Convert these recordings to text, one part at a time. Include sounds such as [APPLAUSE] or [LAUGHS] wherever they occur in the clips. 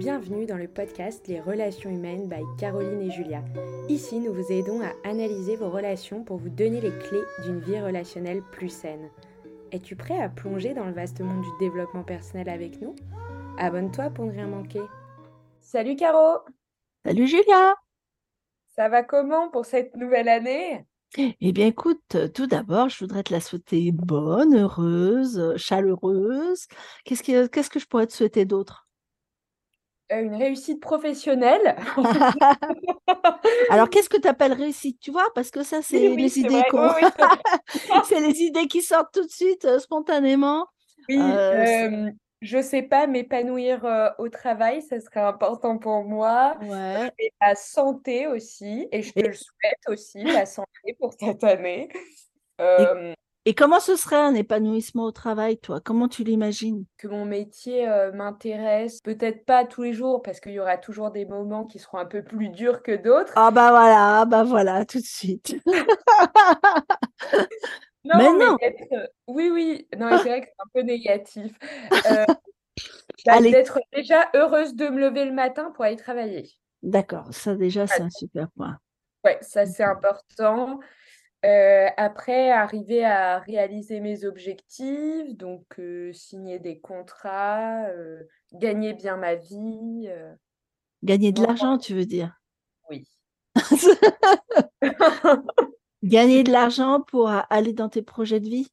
Bienvenue dans le podcast Les relations humaines by Caroline et Julia. Ici, nous vous aidons à analyser vos relations pour vous donner les clés d'une vie relationnelle plus saine. Es-tu prêt à plonger dans le vaste monde du développement personnel avec nous? Abonne-toi pour ne rien manquer. Salut Caro Salut Julia Ça va comment pour cette nouvelle année? Eh bien écoute, tout d'abord, je voudrais te la souhaiter bonne, heureuse, chaleureuse. Qu'est-ce que, qu'est-ce que je pourrais te souhaiter d'autre? Une réussite professionnelle. [LAUGHS] Alors, [LAUGHS] qu'est-ce que tu appelles réussite, tu vois? Parce que ça, c'est les idées [LAUGHS] c'est les idées qui sortent tout de suite, euh, spontanément. Oui, euh, je sais pas, m'épanouir au travail, ça serait important pour moi. Ouais. Et la santé aussi, et je te le souhaite aussi, la santé pour cette année. Et comment ce serait un épanouissement au travail, toi? Comment tu l'imagines? Que mon métier euh, m'intéresse, peut-être pas tous les jours, parce qu'il y aura toujours des moments qui seront un peu plus durs que d'autres. Ah bah voilà, bah voilà, tout de suite. [LAUGHS] non, mais non. Euh, oui, oui, non, c'est vrai que c'est un peu négatif. [LAUGHS] Euh, bah, d'être déjà heureuse de me lever le matin pour aller travailler. D'accord, ça déjà, c'est un super point. Ouais, ça c'est important. Euh, après, arriver à réaliser mes objectifs, donc signer des contrats, gagner bien ma vie. Gagner de l'argent, tu veux dire? Oui. [LAUGHS] gagner de l'argent pour aller dans tes projets de vie?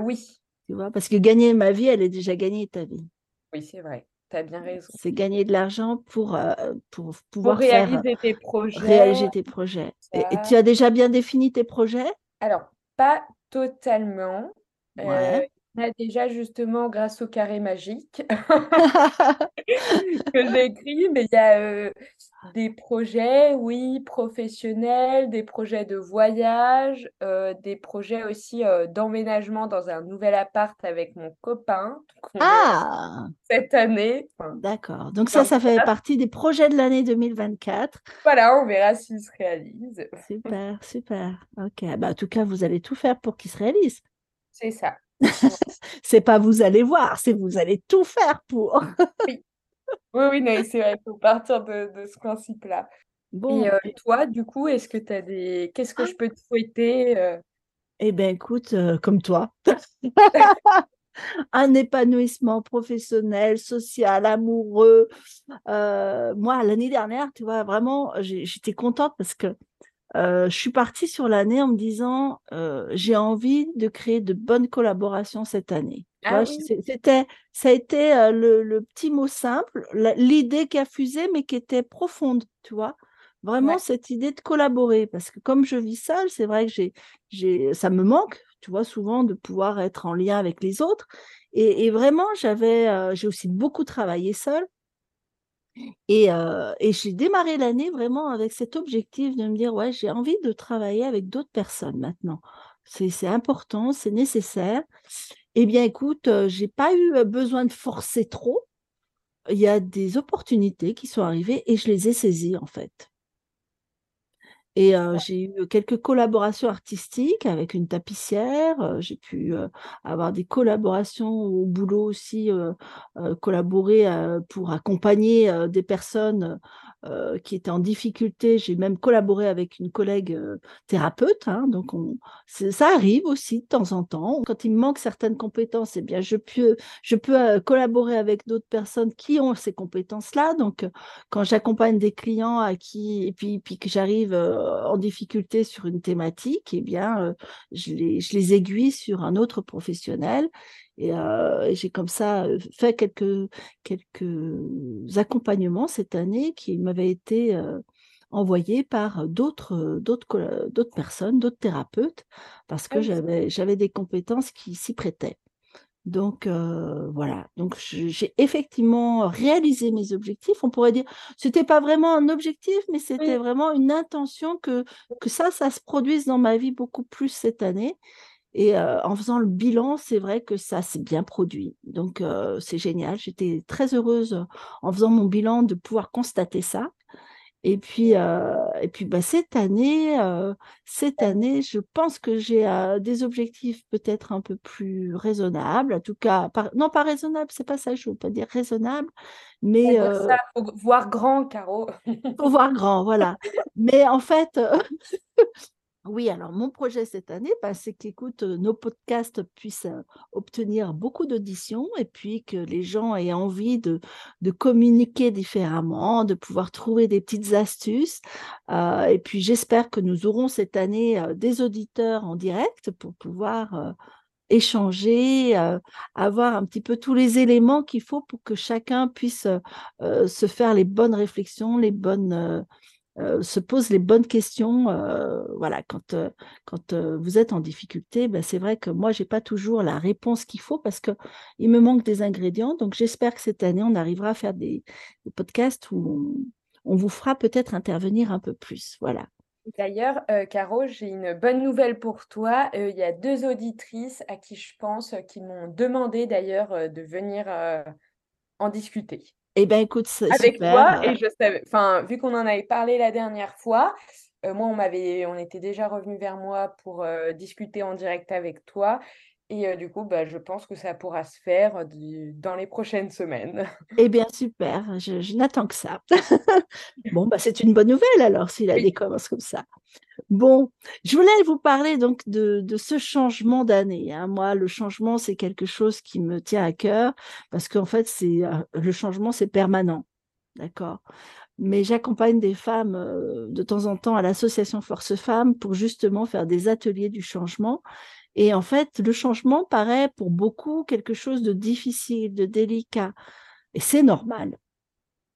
Oui. Tu vois, parce que gagner ma vie, elle est déjà gagnée, ta vie. Oui, c'est vrai. Tu as bien raison. C'est gagner de l'argent pour, euh, pour pouvoir réaliser tes projets. Réaliser tes projets. Et, tu as déjà bien défini tes projets? Alors, pas totalement. Euh, on a déjà justement grâce au carré magique [LAUGHS] que j'ai écrit, mais il y a euh, des projets, oui, professionnels, des projets de voyage, euh, des projets aussi euh, d'emménagement dans un nouvel appart avec mon copain. Ah Cette année. D'accord. Donc ça, ça fait partie des projets de l'année 2024. Voilà, on verra s'ils se réalisent. Super, super. Ok. Bah, en tout cas, vous allez tout faire pour qu'ils se réalisent. C'est ça. [LAUGHS] c'est pas vous allez voir, c'est vous allez tout faire pour. oui, oui, oui c'est vrai, il faut partir de, ce principe-là. Bon. Et, euh, toi, du coup, est-ce que tu as des. Qu'est-ce que ah. je peux te souhaiter euh? Eh bien, écoute, euh, comme toi. [LAUGHS] un épanouissement professionnel, social, amoureux. moi, l'année dernière, tu vois, vraiment, j'étais contente parce que je suis partie sur l'année en me disant j'ai envie de créer de bonnes collaborations cette année. Ah c'était, ça a été le, petit mot simple, l'idée qui a fusé mais qui était profonde, tu vois? Vraiment cette idée de collaborer parce que comme je vis seule, c'est vrai que j'ai, j'ai, ça me manque, tu vois, souvent de pouvoir être en lien avec les autres. Et, vraiment, j'avais, j'ai aussi beaucoup travaillé seule. Et, j'ai démarré l'année vraiment avec cet objectif de me dire, ouais, j'ai envie de travailler avec d'autres personnes maintenant. C'est important, c'est nécessaire. Eh bien, écoute, j'ai pas eu besoin de forcer trop. Il y a des opportunités qui sont arrivées et je les ai saisies en fait. Et j'ai eu quelques collaborations artistiques avec une tapissière. j'ai pu avoir des collaborations au boulot aussi, collaborer pour accompagner des personnes qui était en difficulté. J'ai même collaboré avec une collègue thérapeute. Hein, donc, on, ça arrive aussi de temps en temps. Quand il me manque certaines compétences, eh bien, je peux, je peux collaborer avec d'autres personnes qui ont ces compétences-là. Donc, quand j'accompagne des clients à qui, et puis, puis que j'arrive en difficulté sur une thématique, eh bien, je les, je les aiguille sur un autre professionnel et j'ai comme ça fait quelques, quelques accompagnements cette année qui m'avaient été envoyés par d'autres, d'autres, d'autres personnes, d'autres thérapeutes, parce que j'avais, j'avais des compétences qui s'y prêtaient. Donc voilà, donc j'ai effectivement réalisé mes objectifs. On pourrait dire, c'était pas vraiment un objectif, mais c'était vraiment une intention que, que ça, ça se produise dans ma vie beaucoup plus cette année. Et en faisant le bilan, c'est vrai que ça s'est bien produit. Donc, c'est génial. J'étais très heureuse en faisant mon bilan de pouvoir constater ça. Et puis, euh, et puis bah, cette année, euh, cette année, je pense que j'ai euh, des objectifs peut-être un peu plus raisonnables. En tout cas, non pas raisonnables, c'est pas ça, je veux pas dire raisonnable, mais ça, faut voir grand, Caro. faut voir grand, voilà. mais en fait, [LAUGHS] oui, alors mon projet cette année, bah, c'est qu'écoute, nos podcasts puissent obtenir beaucoup d'auditions et puis que les gens aient envie de, communiquer différemment, de pouvoir trouver des petites astuces. et puis j'espère que nous aurons cette année des auditeurs en direct pour pouvoir échanger, avoir un petit peu tous les éléments qu'il faut pour que chacun puisse se faire les bonnes réflexions, les bonnes se pose les bonnes questions. Euh, voilà, quand, euh, vous êtes en difficulté, ben, c'est vrai que moi, je n'ai pas toujours la réponse qu'il faut parce qu'il me manque des ingrédients. Donc, j'espère que cette année, on arrivera à faire des, podcasts où on, vous fera peut-être intervenir un peu plus. Voilà. D'ailleurs, Caro, j'ai une bonne nouvelle pour toi. Il y a deux auditrices à qui je pense qui m'ont demandé d'ailleurs de venir en discuter. Eh bien, écoute, avec toi. Et je savais, enfin, vu qu'on en avait parlé la dernière fois, euh, moi, on m'avait, on était déjà revenu vers moi pour euh, discuter en direct avec toi. Et euh, du coup, bah, je pense que ça pourra se faire dans les prochaines semaines. [LAUGHS] Eh bien, super. Je, n'attends que ça. [LAUGHS] bon, bah, c'est une bonne nouvelle alors, s'il a des commence comme ça. Bon, je voulais vous parler donc de, ce changement d'année. Hein. Moi, le changement, c'est quelque chose qui me tient à cœur parce qu'en fait, c'est le changement, c'est permanent. D'accord? Mais j'accompagne des femmes euh, de temps en temps à l'association Force Femmes pour justement faire des ateliers du changement. Et en fait, le changement paraît pour beaucoup quelque chose de difficile, de délicat. Et c'est normal.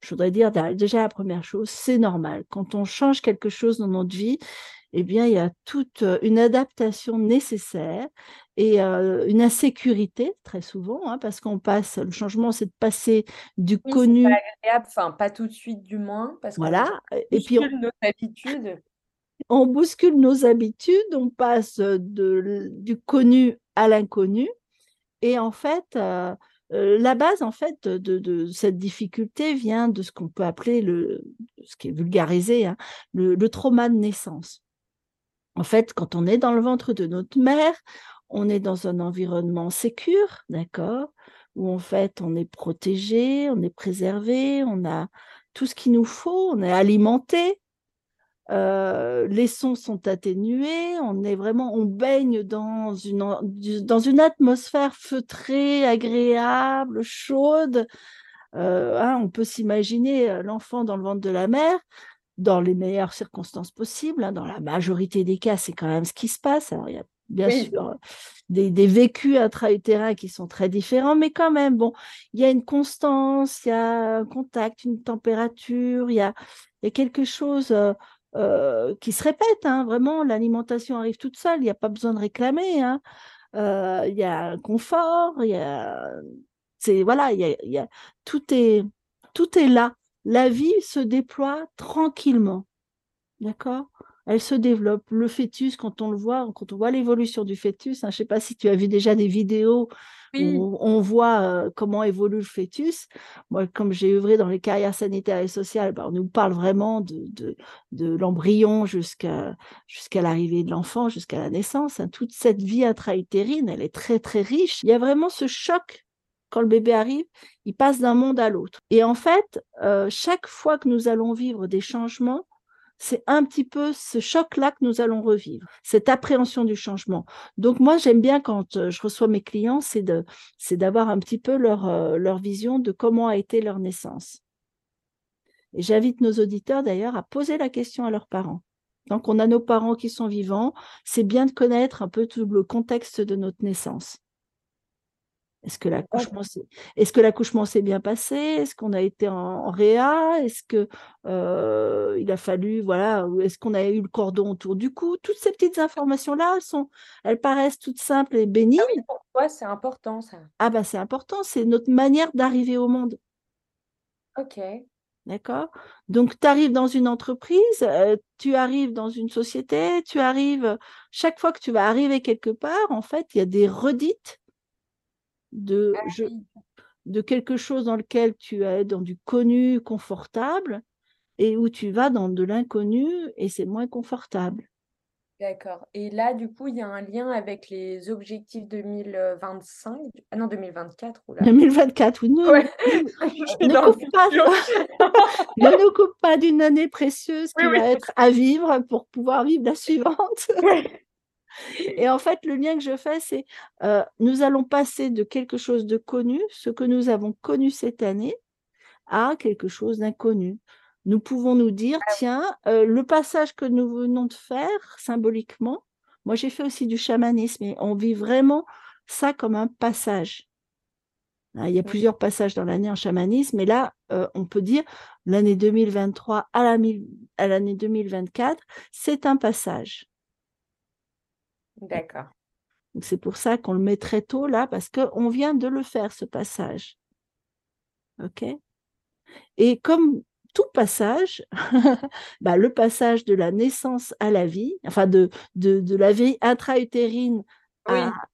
Je voudrais dire déjà la première chose, c'est normal. Quand on change quelque chose dans notre vie, eh bien, il y a toute une adaptation nécessaire et une insécurité très souvent, hein, parce qu'on passe, le changement, c'est de passer du connu. Pas agréable, enfin pas tout de suite du moins, parce voilà. et puis on, nos habitudes. On bouscule nos habitudes, on passe du connu à l'inconnu, et en fait. la base en fait de, cette difficulté vient de ce qu'on peut appeler le, ce qui est vulgarisé, hein, le, trauma de naissance. En fait, quand on est dans le ventre de notre mère, on est dans un environnement sécure, d'accord Où en fait, on est protégé, on est préservé, on a tout ce qu'il nous faut, on est alimenté, euh, les sons sont atténués, on est vraiment, on baigne dans une, dans une atmosphère feutrée, agréable, chaude. Euh, hein, on peut s'imaginer euh, l'enfant dans le ventre de la mère, dans les meilleures circonstances possibles. Hein, dans la majorité des cas, c'est quand même ce qui se passe. Alors, il y a bien sûr des, vécus intra-utérins qui sont très différents, mais quand même, bon, il y a une constance, il y a un contact, une température, il y a, quelque chose euh, qui se répète. Hein, vraiment, l'alimentation arrive toute seule, il n'y a pas besoin de réclamer. Hein. Euh, il y a un confort, il y a, c'est voilà, il y a, tout est tout est là la vie se déploie tranquillement. D'accord? Elle se développe. Le fœtus, quand on le voit, quand on voit l'évolution du fœtus, hein, je ne sais pas si tu as vu déjà des vidéos où on voit euh, comment évolue le fœtus. Moi, comme j'ai œuvré dans les carrières sanitaires et sociales, ben, on nous parle vraiment de, de, l'embryon jusqu'à jusqu'à l'arrivée de l'enfant, jusqu'à la naissance. Hein. Toute cette vie intra-utérine, elle est très, très riche. Il y a vraiment ce choc quand le bébé arrive, il passe d'un monde à l'autre. Et en fait, euh, chaque fois que nous allons vivre des changements, c'est un petit peu ce choc-là que nous allons revivre, cette appréhension du changement. Donc moi, j'aime bien quand euh, je reçois mes clients, c'est de, c'est d'avoir un petit peu leur, euh, leur vision de comment a été leur naissance. Et j'invite nos auditeurs d'ailleurs à poser la question à leurs parents. Donc on a nos parents qui sont vivants, c'est bien de connaître un peu tout le contexte de notre naissance. Est-ce que l'accouchement s'est, bien passé? Est-ce qu'on a été en, réa? Est-ce que euh, il a fallu voilà Est-ce qu'on a eu le cordon autour du cou? Toutes ces petites informations là, elles sont, elles paraissent toutes simples et bénignes. Ah oui, pour toi c'est important ça. Ah bah c'est important, c'est notre manière d'arriver au monde. Ok. D'accord? Donc, tu arrives dans une entreprise, euh, tu arrives dans une société, tu arrives, chaque fois que tu vas arriver quelque part, en fait, il y a des redites de, ah de quelque chose dans lequel tu es dans du connu, confortable. et où tu vas dans de l'inconnu et c'est moins confortable. D'accord. Et là, du coup, il y a un lien avec les objectifs 2025. Ah non, 2024. 2024, oui. Non, [LAUGHS] ne, coupe pas, [LAUGHS] ne nous coupe pas d'une année précieuse qui va être à vivre pour pouvoir vivre la suivante. Et en fait, le lien que je fais, c'est euh, nous allons passer de quelque chose de connu, ce que nous avons connu cette année, à quelque chose d'inconnu nous pouvons nous dire, ah tiens, euh, le passage que nous venons de faire symboliquement, moi j'ai fait aussi du chamanisme et on vit vraiment ça comme un passage. Hein, il y a plusieurs passages dans l'année en chamanisme, mais là, euh, on peut dire l'année 2023 à l'année 2024, c'est un passage. D'accord. C'est pour ça qu'on le met très tôt là, parce qu'on vient de le faire, ce passage. OK? Et comme tout passage, [LAUGHS] bah, le passage de la naissance à la vie, enfin de, de, la vie intra-utérine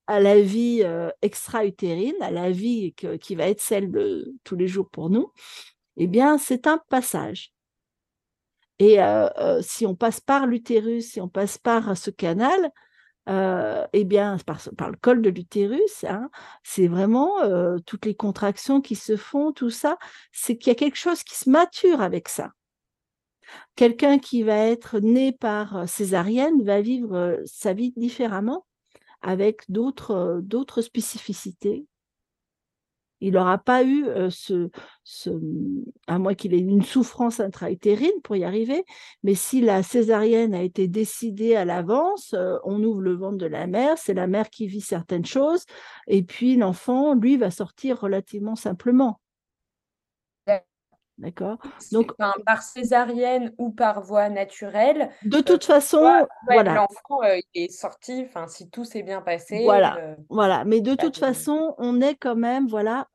à, la vie euh, extra-utérine, à la vie qui va être celle de tous les jours pour nous, eh bien, c'est un passage. Et euh, euh, si on passe par l'utérus, si on passe par ce canal, euh, eh bien, par, le col de l'utérus, hein, c'est vraiment euh, toutes les contractions qui se font, tout ça, c'est qu'il y a quelque chose qui se mature avec ça. Quelqu'un qui va être né par euh, césarienne va vivre sa vie différemment, avec d'autres spécificités, il n'aura pas eu ce, à moins qu'il ait une souffrance intra-utérine pour y arriver, mais si la césarienne a été décidée à l'avance, on ouvre le ventre de la mère, c'est la mère qui vit certaines choses, et puis l'enfant, lui, va sortir relativement simplement. D'accord Donc, par césarienne ou par voie naturelle. De toute façon, voilà. L'enfant est sorti, enfin, si tout s'est bien passé. Voilà, voilà. Mais de toute façon, on est quand même, voilà,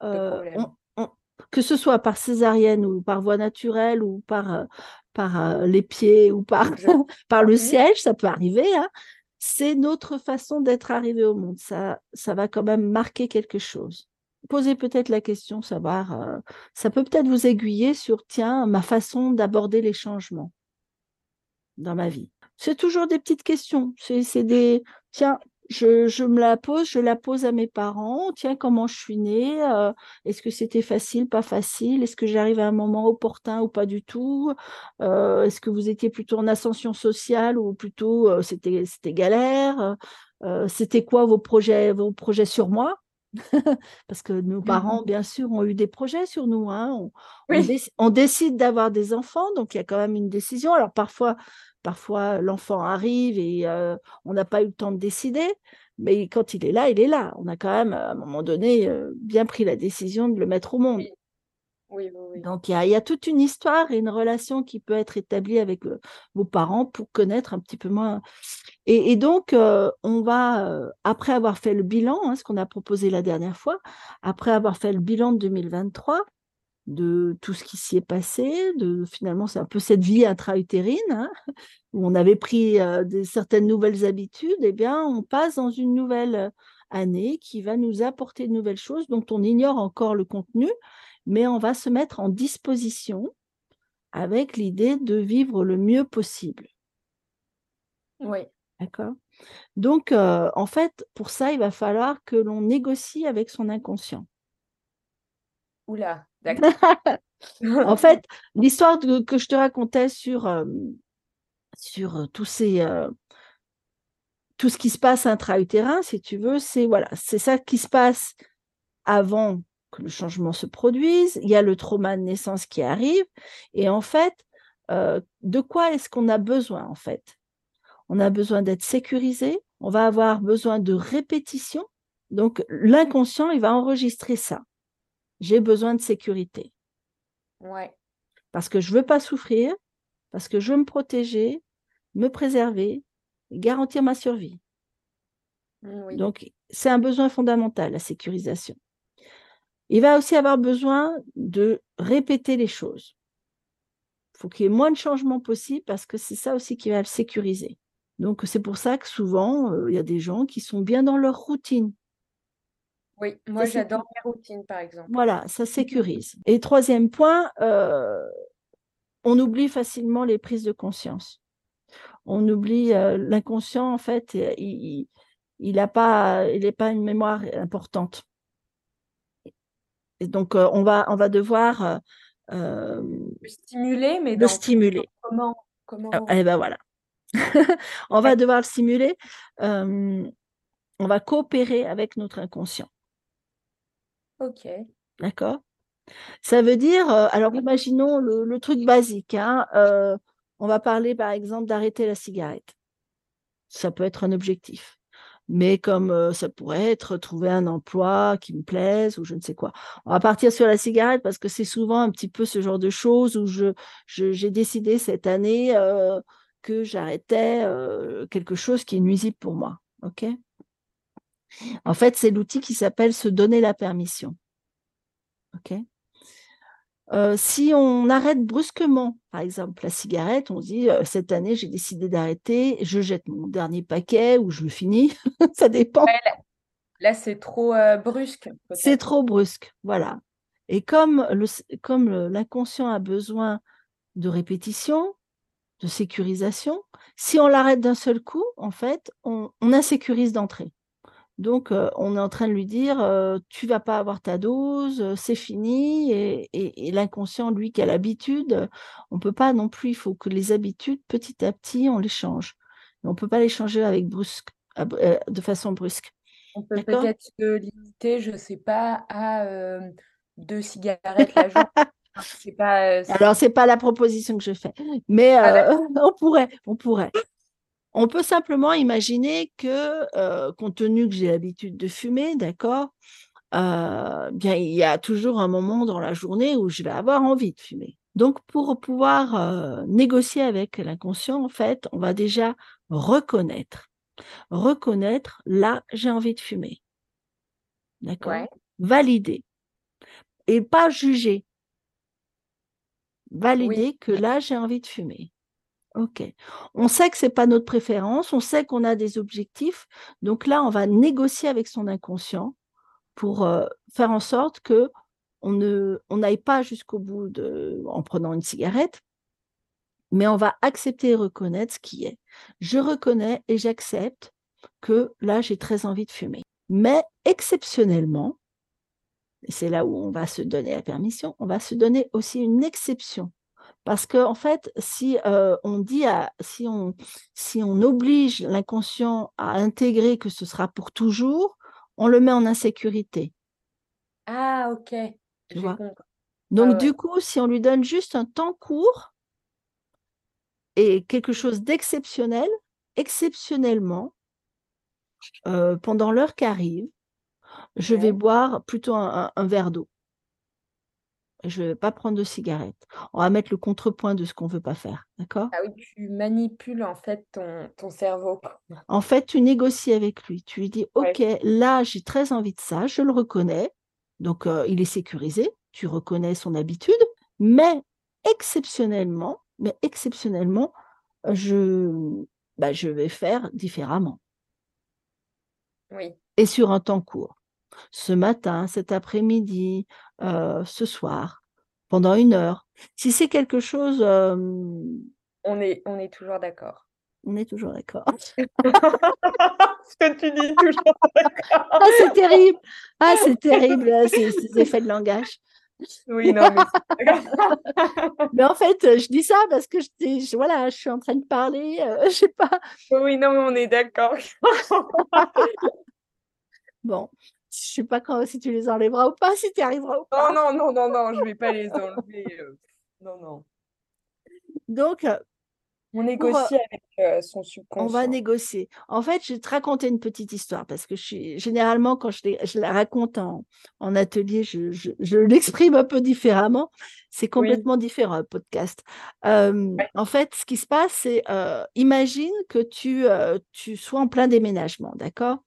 que ce soit par césarienne ou par voie naturelle ou par, par les pieds ou par, [LAUGHS] par le siège, ça peut arriver. Hein. C'est notre façon d'être arrivé au monde. Ça, ça va quand même marquer quelque chose posez peut-être la question, savoir, euh, ça peut peut-être vous aiguiller sur, tiens, ma façon d'aborder les changements dans ma vie. C'est toujours des petites questions. C'est des, tiens, je, me la pose, je la pose à mes parents. Tiens, comment je suis née euh, Est-ce que c'était facile, pas facile? Est-ce que j'arrive à un moment opportun ou pas du tout? Euh, Est-ce que vous étiez plutôt en ascension sociale ou plutôt c'était c'était galère? C'était quoi vos projets, vos projets sur moi? [LAUGHS] parce que nos mmh parents, bien sûr, ont eu des projets sur nous. Hein. On, décide d'avoir des enfants, donc il y a quand même une décision. Alors parfois, parfois l'enfant arrive et on n'a pas eu le temps de décider, mais quand il est là, il est là. On a quand même, à un moment donné, bien pris la décision de le mettre au monde. Donc, il y, a, toute une histoire et une relation qui peut être établie avec vos parents pour connaître un petit peu moins. Et, donc, on va, après avoir fait le bilan, hein, ce qu'on a proposé la dernière fois, après avoir fait le bilan de 2023, de tout ce qui s'y est passé, de finalement, c'est un peu cette vie intra-utérine, hein, où on avait pris certaines nouvelles habitudes, eh bien, on passe dans une nouvelle année qui va nous apporter de nouvelles choses dont on ignore encore le contenu, mais on va se mettre en disposition avec l'idée de vivre le mieux possible. Oui. D'accord? Donc, euh, en fait, pour ça, il va falloir que l'on négocie avec son inconscient. Oula, d'accord. [LAUGHS] en fait, l'histoire que je te racontais sur, euh, sur euh, tous ces, tout ce qui se passe intra-utérin, si tu veux, c'est voilà, c'est ça qui se passe avant que le changement se produise, il y a le trauma de naissance qui arrive, et en fait, euh, de quoi est-ce qu'on a besoin en fait? On a besoin d'être sécurisé, on va avoir besoin de répétition, donc l'inconscient, il va enregistrer ça. J'ai besoin de sécurité. Ouais. Parce que je ne veux pas souffrir, parce que je veux me protéger, me préserver, garantir ma survie. Mmh, donc, c'est un besoin fondamental, la sécurisation. Il va aussi avoir besoin de répéter les choses. Il faut qu'il y ait moins de changements possibles parce que c'est ça aussi qui va le sécuriser. Donc, c'est pour ça que souvent, euh, il y a des gens qui sont bien dans leur routine. Oui, moi j'adore mes routines, par exemple. Voilà, ça sécurise. Et troisième point, euh, on oublie facilement les prises de conscience. On oublie l'inconscient, en fait, il n'a pas, il pas une mémoire importante. Et donc, on, va, on va devoir le stimuler, mais le stimuler. Comment, comment... Ah, eh ben voilà. [LAUGHS] on va devoir le stimuler. on va coopérer avec notre inconscient. Ok. D'accord? Ça veut dire, alors imaginons le, truc basique. Hein, on va parler par exemple d'arrêter la cigarette. Ça peut être un objectif. Mais comme ça pourrait être trouver un emploi qui me plaise ou je ne sais quoi. On va partir sur la cigarette parce que c'est souvent un petit peu ce genre de choses où j'ai décidé cette année que j'arrêtais quelque chose qui est nuisible pour moi. En fait, c'est l'outil qui s'appelle se donner la permission. OK? Si on arrête brusquement, par exemple, la cigarette, on se dit cette année j'ai décidé d'arrêter, je jette mon dernier paquet ou je le finis, [LAUGHS] ça dépend. là, c'est trop brusque. C'est trop brusque, voilà. Et comme l'inconscient a besoin de répétition, de sécurisation, si on l'arrête d'un seul coup, en fait, on insécurise d'entrée. Donc, on est en train de lui dire, tu vas pas avoir ta dose, c'est fini. Et, l'inconscient, lui, qui a l'habitude, on peut pas non plus. Il faut que les habitudes, petit à petit, on les change. on peut pas les changer avec brusque, de façon brusque. On peut peut-être se limiter, je sais pas, à deux cigarettes la journée. [LAUGHS] Pas, Alors, c'est pas la proposition que je fais, mais ah, [LAUGHS] on pourrait, on pourrait. On peut simplement imaginer que, euh, compte tenu que j'ai l'habitude de fumer, d'accord, euh, bien il y a toujours un moment dans la journée où je vais avoir envie de fumer. Donc, pour pouvoir euh, négocier avec l'inconscient, en fait, on va déjà reconnaître. Reconnaître, là, j'ai envie de fumer. D'accord? Valider. Et pas juger. Valider que là, j'ai envie de fumer. On sait que ce n'est pas notre préférence, on sait qu'on a des objectifs. Donc là, on va négocier avec son inconscient pour faire en sorte que on ne n'aille pas jusqu'au bout de, en prenant une cigarette, mais on va accepter et reconnaître ce qui est. Je reconnais et j'accepte que là, j'ai très envie de fumer. Mais exceptionnellement, et c'est là où on va se donner la permission, on va se donner aussi une exception parce que en fait, si on dit si on si on oblige l'inconscient à intégrer que ce sera pour toujours, on le met en insécurité. Ah OK. Tu vois? Donc du coup, si on lui donne juste un temps court et quelque chose d'exceptionnel, exceptionnellement, pendant l'heure qui arrive, je vais boire plutôt un verre d'eau je ne vais pas prendre de cigarette. On va mettre le contrepoint de ce qu'on ne veut pas faire, d'accord? Ah oui, tu manipules en fait ton, ton cerveau. En fait, tu négocies avec lui. Tu lui dis, OK, là, j'ai très envie de ça, je le reconnais. Donc, euh, il est sécurisé, tu reconnais son habitude, mais exceptionnellement, mais exceptionnellement, je, bah, je vais faire différemment. Oui. Et sur un temps court ce matin, cet après-midi, euh, ce soir, pendant une heure. Si c'est quelque chose... On, est, on est toujours d'accord. On est toujours d'accord. [LAUGHS] Ce que tu dis toujours d'accord. Ah, c'est terrible. Ah, c'est terrible, ces, effets de langage. Oui, non, mais... [LAUGHS] mais en fait, je dis ça parce que je, voilà, je suis en train de parler, euh, [LAUGHS] je sais pas. Oui, non, mais on est d'accord. bon, je ne sais pas quand, si tu les enlèveras ou pas, si tu arriveras ou pas. Non, non, non, non, non, je ne vais pas les enlever. Euh, non, non. Donc, euh, on négocie avec euh, son subconscient. On va négocier. En fait, je vais te raconter une petite histoire parce que je suis, généralement, quand je, la raconte en, atelier, je, l'exprime un peu différemment. C'est complètement différent, un podcast. En fait, ce qui se passe, c'est imagine que tu, tu sois en plein déménagement, d'accord?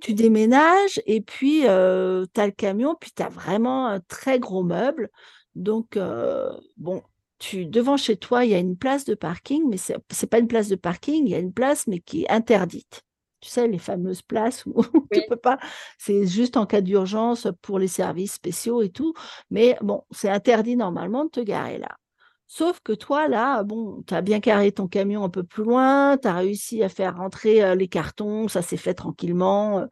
Tu déménages et puis tu as le camion, puis tu as vraiment un très gros meuble. Donc, bon, tu, devant chez toi, il y a une place de parking, mais ce n'est pas une place de parking, il y a une place, mais qui est interdite. Tu sais, les fameuses places où [LAUGHS] tu peux pas, c'est juste en cas d'urgence pour les services spéciaux et tout, mais bon, c'est interdit normalement de te garer là. Sauf que toi, là, bon, tu as bien carré ton camion un peu plus loin, tu as réussi à faire rentrer les cartons, ça s'est fait tranquillement.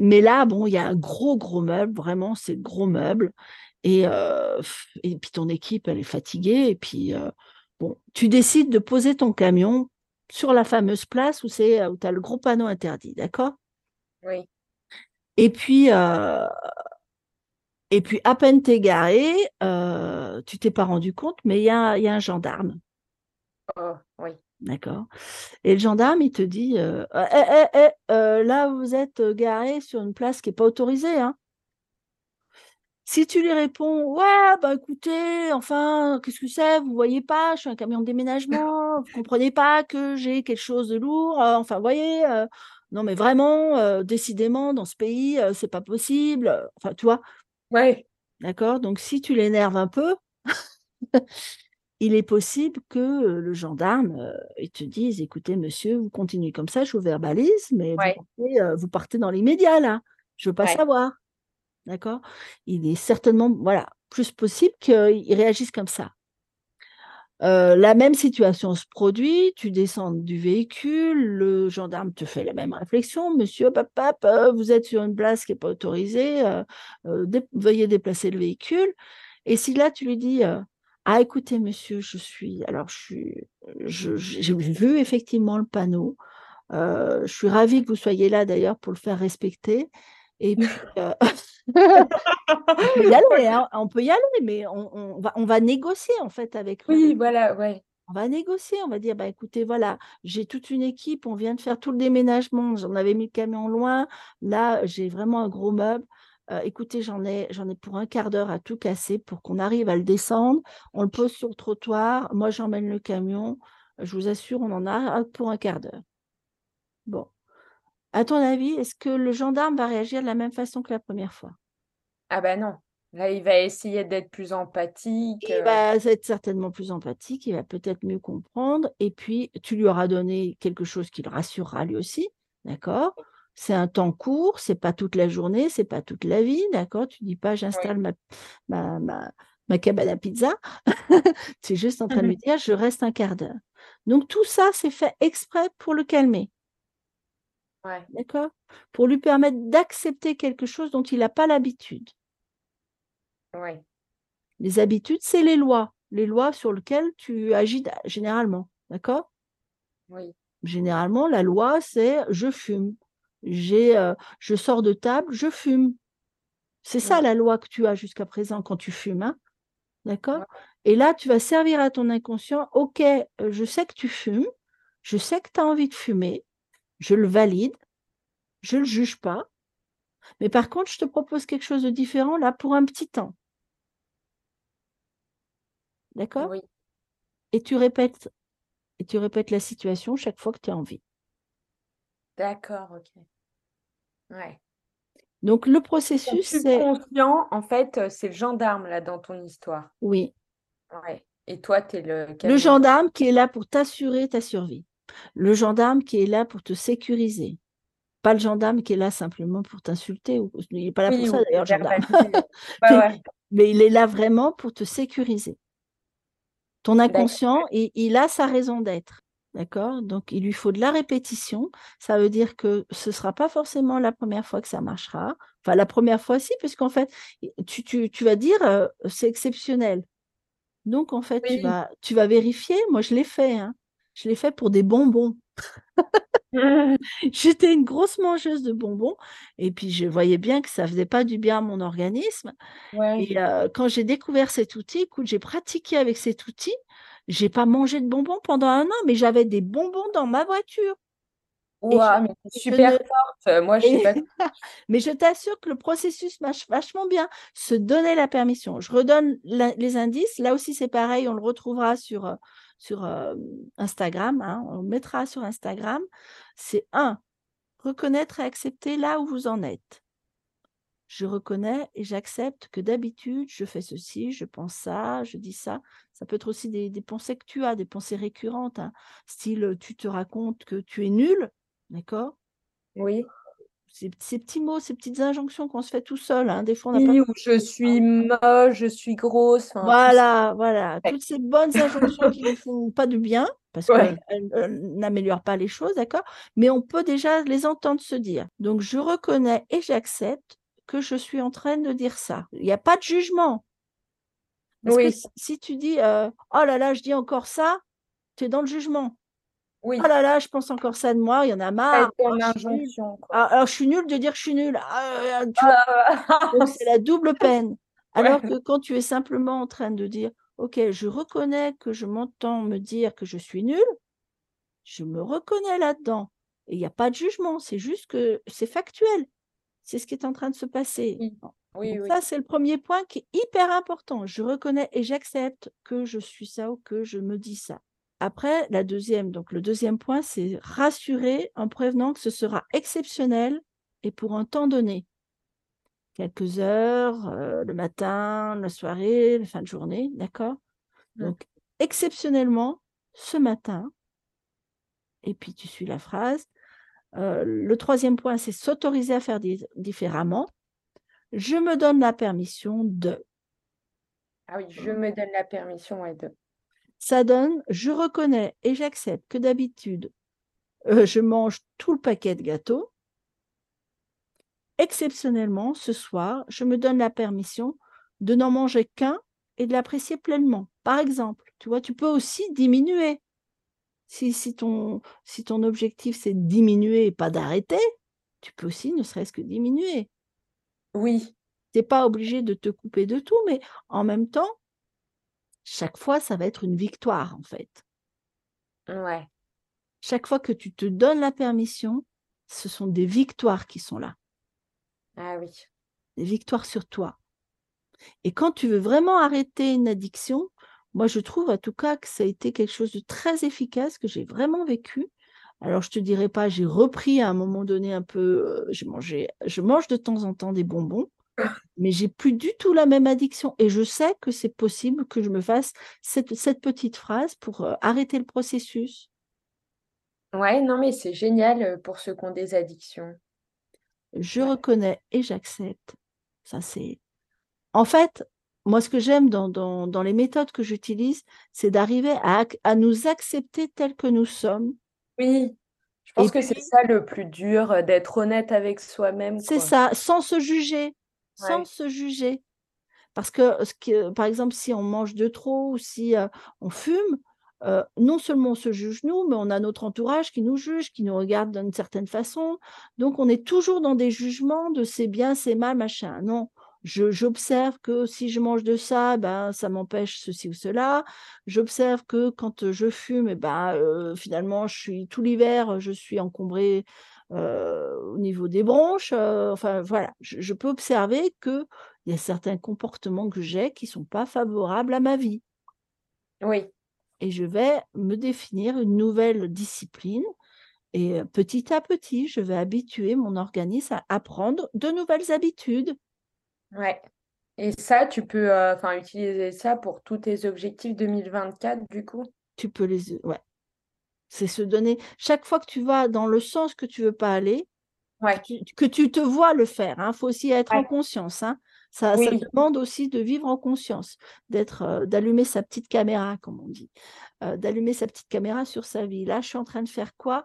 Mais là, bon, il y a un gros, gros meuble, vraiment, c'est le gros meuble. Et, euh, et puis ton équipe, elle est fatiguée. Et puis, euh, bon, tu décides de poser ton camion sur la fameuse place où c'est où tu as le gros panneau interdit, d'accord? Oui. Et puis, euh, et puis, à peine t'es garé, euh, tu t'es pas rendu compte, mais il y a, il y a un gendarme, Oh, oui. d'accord. Et le gendarme, il te dit, euh, Eh, eh, eh, euh, là, vous êtes garé sur une place qui n'est pas autorisée, hein. Si tu lui réponds, ouais, bah écoutez, enfin, qu'est-ce que c'est? Vous voyez pas, je suis un camion de déménagement, vous comprenez pas que j'ai quelque chose de lourd, euh, enfin, vous voyez, euh, non mais vraiment, euh, décidément, dans ce pays, euh, c'est pas possible, euh, enfin, tu vois, Ouais. d'accord? Donc, si tu l'énerves un peu, [LAUGHS] il est possible que euh, le gendarme euh, il te dise, écoutez, monsieur, vous continuez comme ça, je vous verbalise, mais vous partez, euh, vous partez dans l'immédiat, là, je veux pas Ouais. savoir. D'accord? Il est certainement, voilà, plus possible qu'il réagisse comme ça. La même situation se produit, tu descends du véhicule, le gendarme te fait la même réflexion, monsieur, pap, pap, euh, vous êtes sur une place qui n'est pas autorisée, veuillez déplacer le véhicule. Et si là tu lui dis, ah écoutez monsieur, je suis, alors suis, je- je- j'ai vu effectivement le panneau, je suis ravie que vous soyez là d'ailleurs pour le faire respecter. Et puis, [LAUGHS] euh, [LAUGHS] on peut y aller, hein, on peut y aller, mais on, on va, on va négocier en fait avec. Oui, voilà, ouais. On va négocier, on va dire, bah, écoutez, voilà, j'ai toute une équipe, on vient de faire tout le déménagement, j'en avais mis le camion loin, là, j'ai vraiment un gros meuble. Euh, écoutez, j'en ai, j'en ai pour un quart d'heure à tout casser pour qu'on arrive à le descendre. On le pose sur le trottoir, moi j'emmène le camion, je vous assure, on en a pour un quart d'heure. Bon. À ton avis, est-ce que le gendarme va réagir de la même façon que la première fois? Ah bah non. Là, il va essayer d'être plus empathique. Il euh, va être certainement plus empathique, il va peut-être mieux comprendre, et puis tu lui auras donné quelque chose qui le rassurera lui aussi, d'accord? C'est un temps court, c'est pas toute la journée, c'est pas toute la vie, d'accord? Tu dis pas j'installe ma, ma, ma, ma cabane à pizza, [LAUGHS] tu es juste en train de lui [LAUGHS] dire je reste un quart d'heure. Donc tout ça, c'est fait exprès pour le calmer, Ouais. d'accord? Pour lui permettre d'accepter quelque chose dont il n'a pas l'habitude. Ouais. Les habitudes, c'est les lois, les lois sur lesquelles tu agis généralement, d'accord? Oui. Généralement, la loi, c'est je fume. J'ai, euh, je sors de table, je fume. C'est ça la loi que tu as jusqu'à présent quand tu fumes, hein, d'accord? Ouais. Et là, tu vas servir à ton inconscient, ok, euh, je sais que tu fumes, je sais que tu as envie de fumer, je le valide, je ne le juge pas, mais par contre, je te propose quelque chose de différent là pour un petit temps. D'accord? Oui. Et tu répètes, et tu répètes la situation chaque fois que tu as envie. D'accord, ok. Ouais. Donc, le processus, c'est subconscient, en fait, euh, c'est le gendarme là dans ton histoire. oui, Ouais. Et toi, tu es le le gendarme qui est là pour t'assurer ta survie. Le gendarme qui est là pour te sécuriser. Pas le gendarme qui est là simplement pour t'insulter. ou- Il n'est pas là pour ça d'ailleurs, le gendarme. [LAUGHS] Ouais. Mais il est là vraiment pour te sécuriser. Ton inconscient, il, il a sa raison d'être. D'accord? Donc, il lui faut de la répétition. Ça veut dire que ce ne sera pas forcément la première fois que ça marchera. Enfin, la première fois, si, puisqu'en fait, tu, tu- tu vas dire, euh, c'est exceptionnel. Donc, en fait, tu Oui. vas, tu vas vérifier. Moi, je l'ai fait. hein. Je l'ai fait pour des bonbons. [LAUGHS] J'étais une grosse mangeuse de bonbons. Et puis, je voyais bien que ça ne faisait pas du bien à mon organisme. Ouais. Et euh, quand j'ai découvert cet outil, écoute, j'ai pratiqué avec cet outil. J'ai pas mangé de bonbons pendant un an, mais j'avais des bonbons dans ma voiture. Mais je super ne... forte. Moi, je sais pas. [LAUGHS] mais je t'assure que le processus marche vachement bien. Se donner la permission. Je redonne la- les indices. Là aussi, c'est pareil. On le retrouvera sur, euh, sur euh, Instagram. hein. On mettra sur Instagram. C'est un, reconnaître et accepter là où vous en êtes. Je reconnais et j'accepte que d'habitude, je fais ceci, je pense ça, je dis ça. Ça peut être aussi des, des pensées que tu as, des pensées récurrentes, hein. style tu te racontes que tu es nul, d'accord? Oui. Ces, petits mots, ces petites injonctions qu'on se fait tout seul. Hein. Des fois, on oui, je suis moche, je suis grosse. Voilà, voilà. Toutes ces bonnes injonctions qui ne font pas du bien, parce qu'elles n'améliorent pas les choses, d'accord Mais on peut déjà les entendre se dire. Donc, je reconnais et j'accepte que je suis en train de dire ça. Il n'y a pas de jugement. Parce oui. que si tu dis euh, Oh là là, je dis encore ça, tu es dans le jugement. Oui. Oh là là, je pense encore ça de moi, il y en a marre. Oh, je ah, alors, je suis nulle de dire que je suis nulle. Ah, ah, [LAUGHS] Donc, c'est la double peine. [LAUGHS] Alors que quand tu es simplement en train de dire Ok, je reconnais que je m'entends me dire que je suis nulle, je me reconnais là-dedans. Et il n'y a pas de jugement, c'est juste que c'est factuel. C'est ce qui est en train de se passer. Oui. Ça, c'est le premier point qui est hyper important. Je reconnais et j'accepte que je suis ça ou que je me dis ça. Après, la deuxième, donc le deuxième point, c'est rassurer en prévenant que ce sera exceptionnel et pour un temps donné. Quelques heures, euh, le matin, la soirée, la fin de journée, d'accord? Mmh. Donc, exceptionnellement, ce matin, et puis tu suis la phrase. Euh, le troisième point, c'est s'autoriser à faire différemment. Je me donne la permission de. Ah oui, je me donne la permission de. Ça donne, je reconnais et j'accepte que d'habitude, euh, je mange tout le paquet de gâteaux. Exceptionnellement, ce soir, je me donne la permission de n'en manger qu'un et de l'apprécier pleinement. Par exemple, tu vois, tu peux aussi diminuer. Si, si, ton, si ton objectif, c'est de diminuer et pas d'arrêter, tu peux aussi ne serait-ce que diminuer. Oui. Tu n'es pas obligé de te couper de tout, mais en même temps, chaque fois, ça va être une victoire, en fait. Ouais. Chaque fois que tu te donnes la permission, ce sont des victoires qui sont là. Ah oui. Des victoires sur toi. Et quand tu veux vraiment arrêter une addiction, moi je trouve en tout cas que ça a été quelque chose de très efficace que j'ai vraiment vécu. Alors je te dirais pas, j'ai repris à un moment donné un peu, euh, j'ai mangé, je mange de temps en temps des bonbons, mais j'ai plus du tout la même addiction. Et je sais que c'est possible que je me fasse cette, petite phrase pour euh, arrêter le processus. Ouais, non, mais c'est génial euh, pour ceux qui ont des addictions. Je reconnais et j'accepte. Ça, c'est. En fait, moi, ce que j'aime dans, les méthodes que j'utilise, c'est d'arriver à, à, nous accepter tels que nous sommes. Oui, je pense que c'est ça le plus dur, euh, d'être honnête avec soi-même. C'est ça, sans se juger sans se juger. Parce que, par exemple, si on mange de trop ou si on fume, non seulement on se juge nous, mais on a notre entourage qui nous juge, qui nous regarde d'une certaine façon. Donc, on est toujours dans des jugements de c'est bien, c'est mal, machin. Non, j'observe que si je mange de ça, ben, ça m'empêche ceci ou cela. J'observe que quand je fume, eh ben, finalement, je suis tout l'hiver, je suis encombrée au niveau des bronches. enfin, voilà, je, peux observer qu'il y a certains comportements que j'ai qui ne sont pas favorables à ma vie. Oui. Et je vais me définir une nouvelle discipline. Et petit à petit, je vais habituer mon organisme à apprendre de nouvelles habitudes. Ouais. Et ça, tu peux enfin utiliser ça pour tous tes objectifs 2024, du coup? Tu peux les. Ouais, c'est se donner. Chaque fois que tu vas dans le sens que tu veux pas aller, que, tu, te vois le faire. Il hein, faut aussi être en conscience. Hein. Ça, demande aussi de vivre en conscience, d'être, euh, d'allumer sa petite caméra, comme on dit, euh, d'allumer sa petite caméra sur sa vie. Là, je suis en train de faire quoi?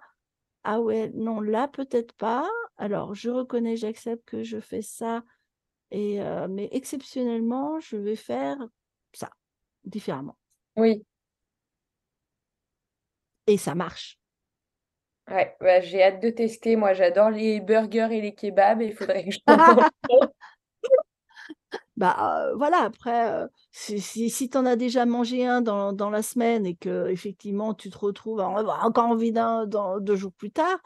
Ah ouais, non, là peut-être pas. Alors, je reconnais, j'accepte que je fais ça, et euh, mais exceptionnellement, je vais faire ça différemment. Oui, et ça marche. Ouais, bah, j'ai hâte de tester. Moi, j'adore les burgers et les kebabs il faudrait que je [LAUGHS] Bah voilà, après, si, si, tu en as déjà mangé un dans, dans, la semaine et que effectivement tu te retrouves encore envie d'un deux jours plus tard,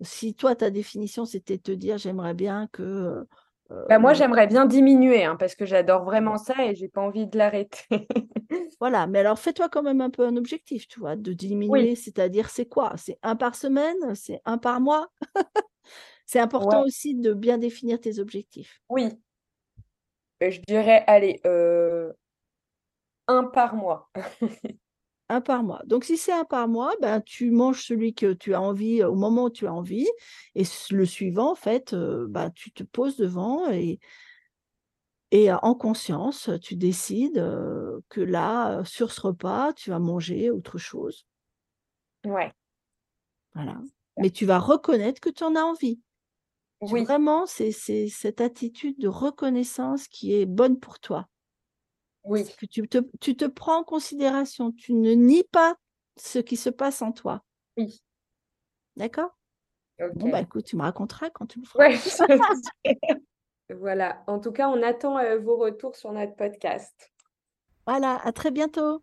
si toi ta définition c'était de te dire j'aimerais bien que bah, moi, j'aimerais bien diminuer hein, parce que j'adore vraiment ça et j'ai pas envie de l'arrêter. [LAUGHS] voilà, mais alors fais-toi quand même un peu un objectif, tu vois, de diminuer, c'est-à-dire c'est quoi? C'est un par semaine? C'est un par mois? [LAUGHS] C'est important aussi de bien définir tes objectifs. Oui. je dirais, allez, euh, un par mois. [LAUGHS] Un par mois. Donc, si c'est un par mois, ben, tu manges celui que tu as envie au moment où tu as envie. Et le suivant, en fait, ben, tu te poses devant et, et en conscience, tu décides que là, sur ce repas, tu vas manger autre chose. Ouais. Voilà. Mais tu vas reconnaître que tu en as envie. Oui. Vraiment, c'est cette attitude de reconnaissance qui est bonne pour toi. Oui. Que tu te, tu te prends en considération. Tu ne nies pas ce qui se passe en toi. Oui. D'accord? Bon, bah écoute, tu me raconteras quand tu le feras. Ouais. [LAUGHS] voilà. En tout cas, on attend euh, vos retours sur notre podcast. Voilà. À très bientôt.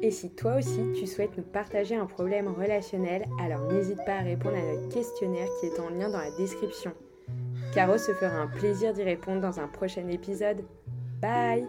Et si toi aussi tu souhaites nous partager un problème relationnel, alors n'hésite pas à répondre à notre questionnaire qui est en lien dans la description. Caro se fera un plaisir d'y répondre dans un prochain épisode. Bye